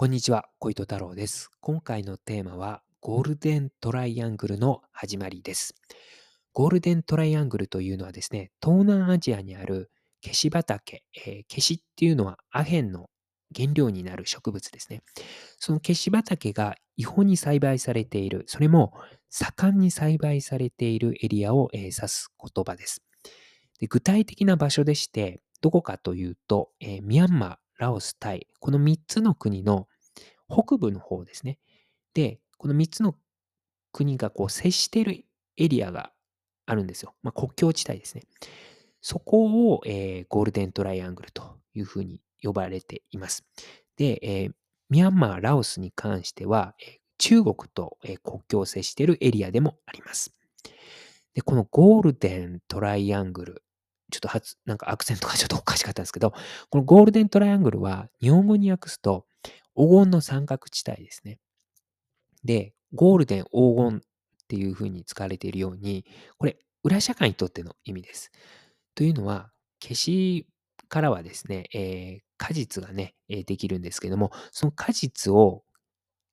こんにちは、小糸太郎です。今回のテーマは、ゴールデントライアングルの始まりです。ゴールデントライアングルというのはですね、東南アジアにあるケシ畑、えー、ケシっていうのはアヘンの原料になる植物ですね。そのケシ畑が違法に栽培されている、それも盛んに栽培されているエリアを、えー、指す言葉ですで。具体的な場所でして、どこかというと、えー、ミャンマー、ラオス、タイ、この3つの国の北部の方ですね。で、この3つの国がこう接しているエリアがあるんですよ。まあ、国境地帯ですね。そこを、えー、ゴールデントライアングルというふうに呼ばれています。で、えー、ミャンマー、ラオスに関しては、え中国と、え国境を接しているエリアでもあります。で、このゴールデントライアングル、ちょっと発、なんかアクセントがちょっとおかしかったんですけど、このゴールデントライアングルは日本語に訳すと黄金の三角地帯ですね。で、ゴールデン黄金っていうふうに使われているように、これ、裏社会にとっての意味です。というのは、消しからはですね、えー、果実がね、できるんですけども、その果実を、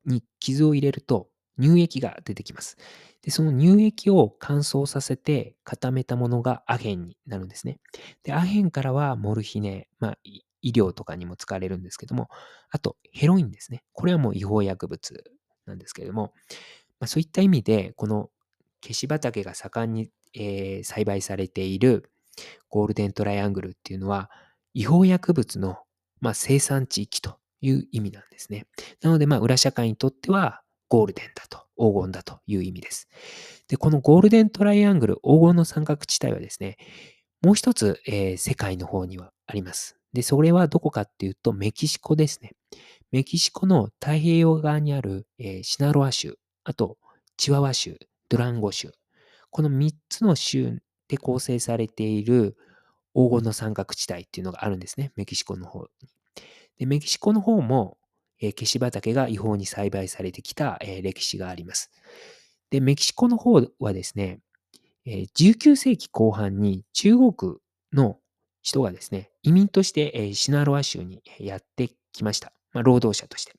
に傷を入れると乳液が出てきます。で、その乳液を乾燥させて固めたものがアヘンになるんですね。で、アヘンからはモルヒネ、まあ、医療とかにも使われるんですけども、あとヘロインですね。これはもう違法薬物なんですけれども、まあ、そういった意味で、この消し畑が盛んに、えー、栽培されているゴールデントライアングルっていうのは、違法薬物の、まあ、生産地域という意味なんですね。なので、まあ、裏社会にとっては、ゴールデンだと、黄金だという意味です。で、このゴールデントライアングル、黄金の三角地帯はですね、もう一つ、えー、世界の方にはあります。で、それはどこかっていうと、メキシコですね。メキシコの太平洋側にある、えー、シナロア州、あと、チワワ州、ドランゴ州。この3つの州で構成されている黄金の三角地帯っていうのがあるんですね。メキシコの方に。で、メキシコの方も、えー、消し畑が違法に栽培されてきた、歴史があります。で、メキシコの方はですね、えー、19世紀後半に中国の人がですね、移民として、シナロア州にやってきました。まあ、労働者として。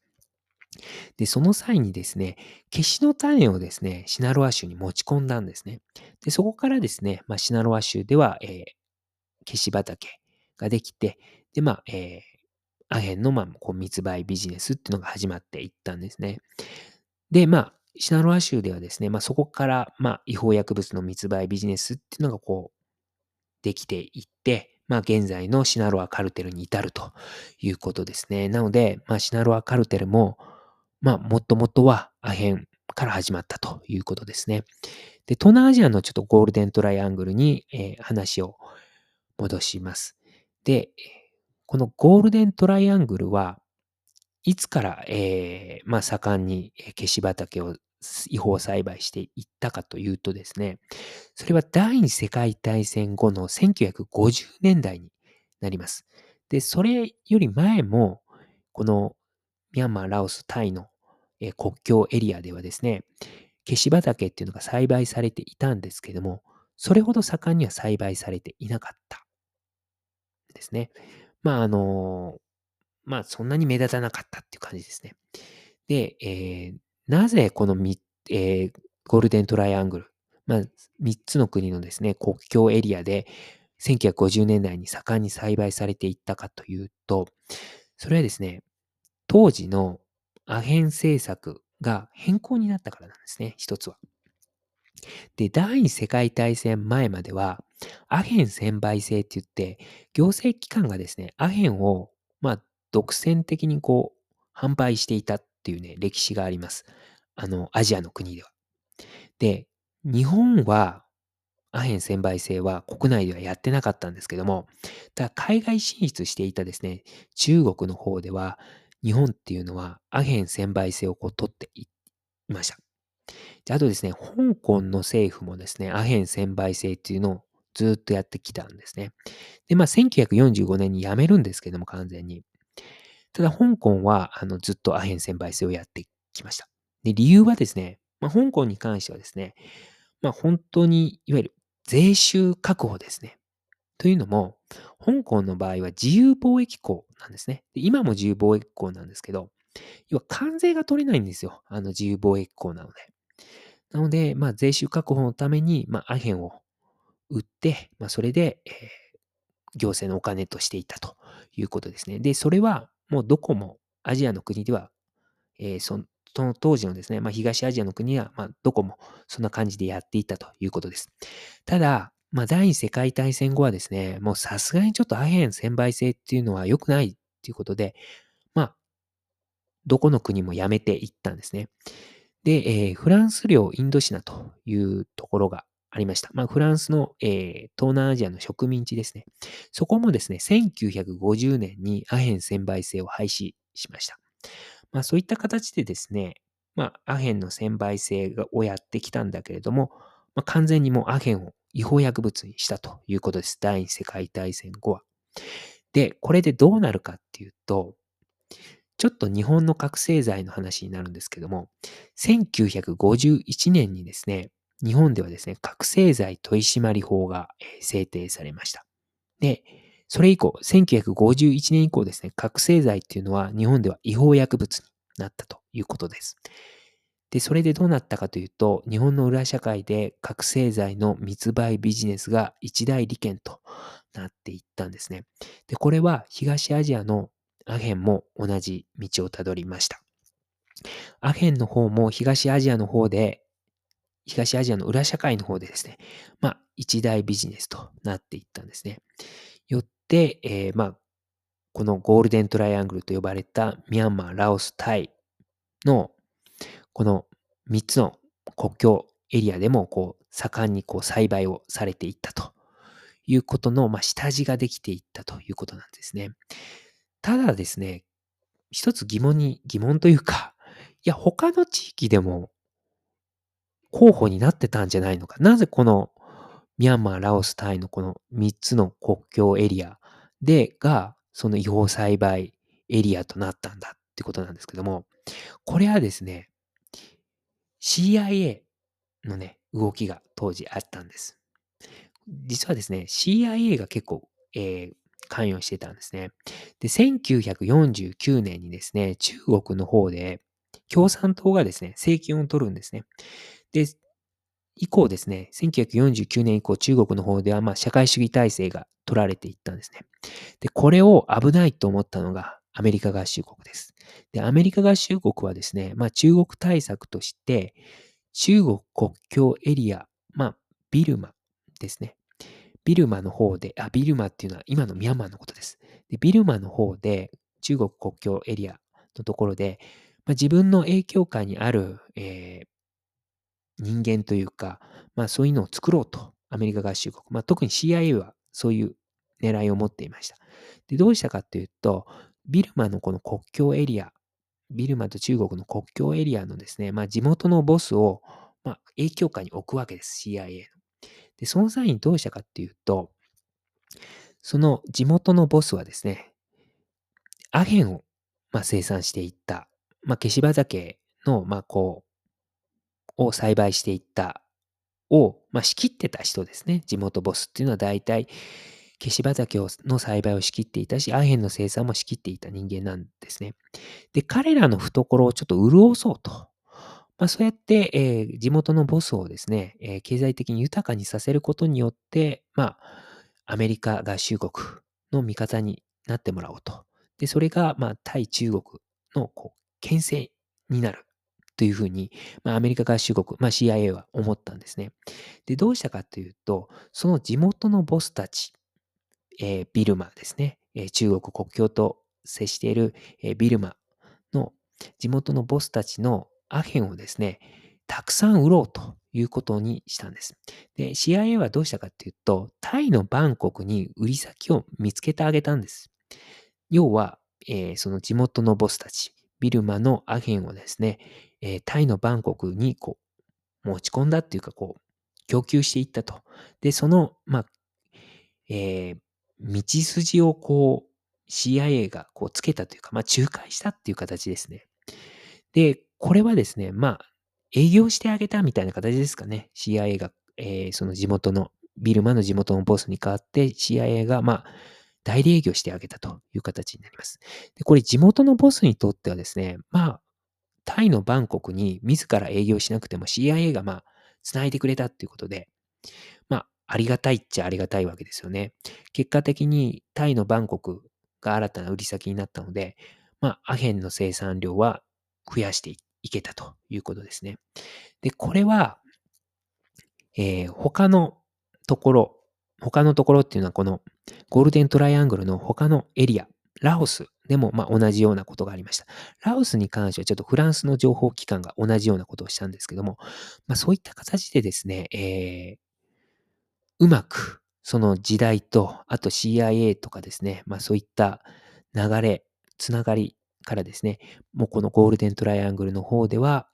で、その際にですね、消しの種をですね、シナロア州に持ち込んだんですね。で、そこからですね、まあ、シナロア州では、えー、消し畑ができて、で、まあ、えー、アヘンの、まあ、こう密売ビジネスっていうのが始まっていったんですね。で、まあ、シナロア州ではですね、まあ、そこから、まあ、違法薬物の密売ビジネスっていうのがこう、できていって、まあ、現在のシナロアカルテルに至るということですね。なので、まあ、シナロアカルテルも、まあ、もともとはアヘンから始まったということですね。で、東南アジアのちょっとゴールデントライアングルに、えー、話を戻します。で、このゴールデントライアングルはいつから、えー、まあ、盛んに消し畑を違法栽培していったかというとですね、それは第二次世界大戦後の1950年代になります。で、それより前も、このミャンマー、ラオス、タイの国境エリアではですね、消し畑っていうのが栽培されていたんですけども、それほど盛んには栽培されていなかったですね。まあ、あの、まあ、そんなに目立たなかったっていう感じですね。で、えー、なぜこの3、えー、ゴールデントライアングル、まあ、3つの国のですね、国境エリアで1950年代に盛んに栽培されていったかというと、それはですね、当時のアヘン政策が変更になったからなんですね、一つは。で、第二次世界大戦前までは、アヘン専売制って言って、行政機関がですね、アヘンを、まあ、独占的にこう、販売していたっていうね、歴史があります。あの、アジアの国では。で、日本は、アヘン専売制は国内ではやってなかったんですけども、ただ海外進出していたですね、中国の方では、日本っていうのはアヘン専売制をこう取っていました。であとですね、香港の政府もですね、アヘン専売制っていうのをずっとやってきたんですね。で、まあ、1945年に辞めるんですけども、完全に。ただ、香港は、あの、ずっとアヘン専売制をやってきました。で、理由はですね、まあ、香港に関してはですね、まあ、本当に、いわゆる税収確保ですね。というのも、香港の場合は自由貿易港なんですね。今も自由貿易港なんですけど、要は関税が取れないんですよ。あの自由貿易港なので。なので、まあ、税収確保のために、まあ、アヘンを売って、まあ、それで、えー、行政のお金としていたということですね。で、それはもうどこもアジアの国では、えー、その当時のですね、まあ、東アジアの国は、まあ、どこもそんな感じでやっていたということです。ただ、まあ、第二次世界大戦後はですね、もうさすがにちょっとアヘン専売制っていうのは良くないっていうことで、まあ、どこの国もやめていったんですね。で、えー、フランス領インドシナというところがありました。まあ、フランスの、えー、東南アジアの植民地ですね。そこもですね、1950年にアヘン専売制を廃止しました。まあ、そういった形でですね、まあ、アヘンの専売制をやってきたんだけれども、まあ、完全にもうアヘンを違法薬物にしたということです。第二次世界大戦後は。で、これでどうなるかっていうと、ちょっと日本の覚醒剤の話になるんですけども、1951年にですね、日本ではですね、覚醒剤取締法が制定されました。で、それ以降、1951年以降ですね、覚醒剤っていうのは日本では違法薬物になったということです。で、それでどうなったかというと、日本の裏社会で覚醒剤の密売ビジネスが一大利権となっていったんですね。で、これは東アジアのアヘンも同じ道をたどりました。アヘンの方も東アジアの方で、東アジアの裏社会の方でですね、まあ、一大ビジネスとなっていったんですね。よって、えー、まあ、このゴールデントライアングルと呼ばれたミャンマー、ラオス、タイのこの3つの国境エリアでもこう盛んにこう栽培をされていったということの、まあ、下地ができていったということなんですね。ただですね、一つ疑問に、疑問というか、いや、他の地域でも候補になってたんじゃないのか。なぜこのミャンマー、ラオス、タイのこの3つの国境エリアでが、その違法栽培エリアとなったんだってことなんですけども、これはですね、CIA のね、動きが当時あったんです。実はですね、CIA が結構、えー、関与してたんですね。で、1949年にですね、中国の方で共産党がですね、政権を取るんですね。で、以降ですね、1949年以降、中国の方では、まあ、社会主義体制が取られていったんですね。で、これを危ないと思ったのがアメリカ合衆国です。で、アメリカ合衆国はですね、まあ、中国対策として、中国国境エリア、まあ、ビルマですね。ビルマの方で、あ、ビルマっていうのは今のミャンマーのことです。でビルマの方で、中国国境エリアのところで、まあ、自分の影響下にある、えー、人間というか、まあそういうのを作ろうと、アメリカ合衆国。まあ特に CIA はそういう狙いを持っていました。で、どうしたかっていうと、ビルマのこの国境エリア、ビルマと中国の国境エリアのですね、まあ地元のボスを、まあ影響下に置くわけです、CIA の。で、その際にどうしたかっていうと、その地元のボスはですね、アヘンを、まあ、生産していった、まあ、消し畑の、まあ、こう、を栽培していったを、まあ、仕切ってた人ですね。地元ボスっていうのは大体、消し畑の栽培を仕切っていたし、アヘンの生産も仕切っていた人間なんですね。で、彼らの懐をちょっと潤そうと。まあ、そうやって、えー、地元のボスをですね、えー、経済的に豊かにさせることによって、まあ、アメリカ合衆国の味方になってもらおうと。で、それが、まあ、対中国の、こう、牽制になる。というふうに、まあ、アメリカ合衆国、まあ、CIA は思ったんですね。で、どうしたかというと、その地元のボスたち、えー、ビルマですね、えー、中国国境と接している、えー、ビルマの地元のボスたちのアヘンをですね、たくさん売ろうということにしたんです。で、CIA はどうしたかというと、タイのバンコクに売り先を見つけてあげたんです。要は、えー、その地元のボスたち、ビルマのアヘンをですね、えー、タイのバンコクにこう持ち込んだっていうか、こう、供給していったと。で、その、まあ、えー、道筋をこう、CIA がこうつけたというか、まあ、仲介したっていう形ですね。で、これはですね、まあ、営業してあげたみたいな形ですかね。CIA が、えー、その地元の、ビルマの地元のボスに代わって CIA が、まあ、代理営業してあげたという形になります。で、これ地元のボスにとってはですね、まあ、タイのバンコクに自ら営業しなくても CIA がまあ、繋いでくれたっていうことで、まあ、ありがたいっちゃありがたいわけですよね。結果的にタイのバンコクが新たな売り先になったので、まあ、アヘンの生産量は増やしていっけたということですね。で、これは、えー、他のところ、他のところっていうのはこのゴールデントライアングルの他のエリア、ラオスでもま同じようなことがありました。ラオスに関してはちょっとフランスの情報機関が同じようなことをしたんですけども、まあそういった形でですね、えー、うまくその時代と、あと CIA とかですね、まあそういった流れ、つながりからですね、もうこのゴールデントライアングルの方では、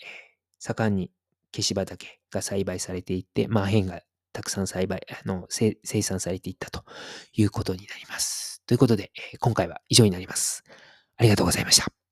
盛んに消し畑が栽培されていって、まあ、変がたくさん栽培、あの、生産されていったということになります。ということで、今回は以上になります。ありがとうございました。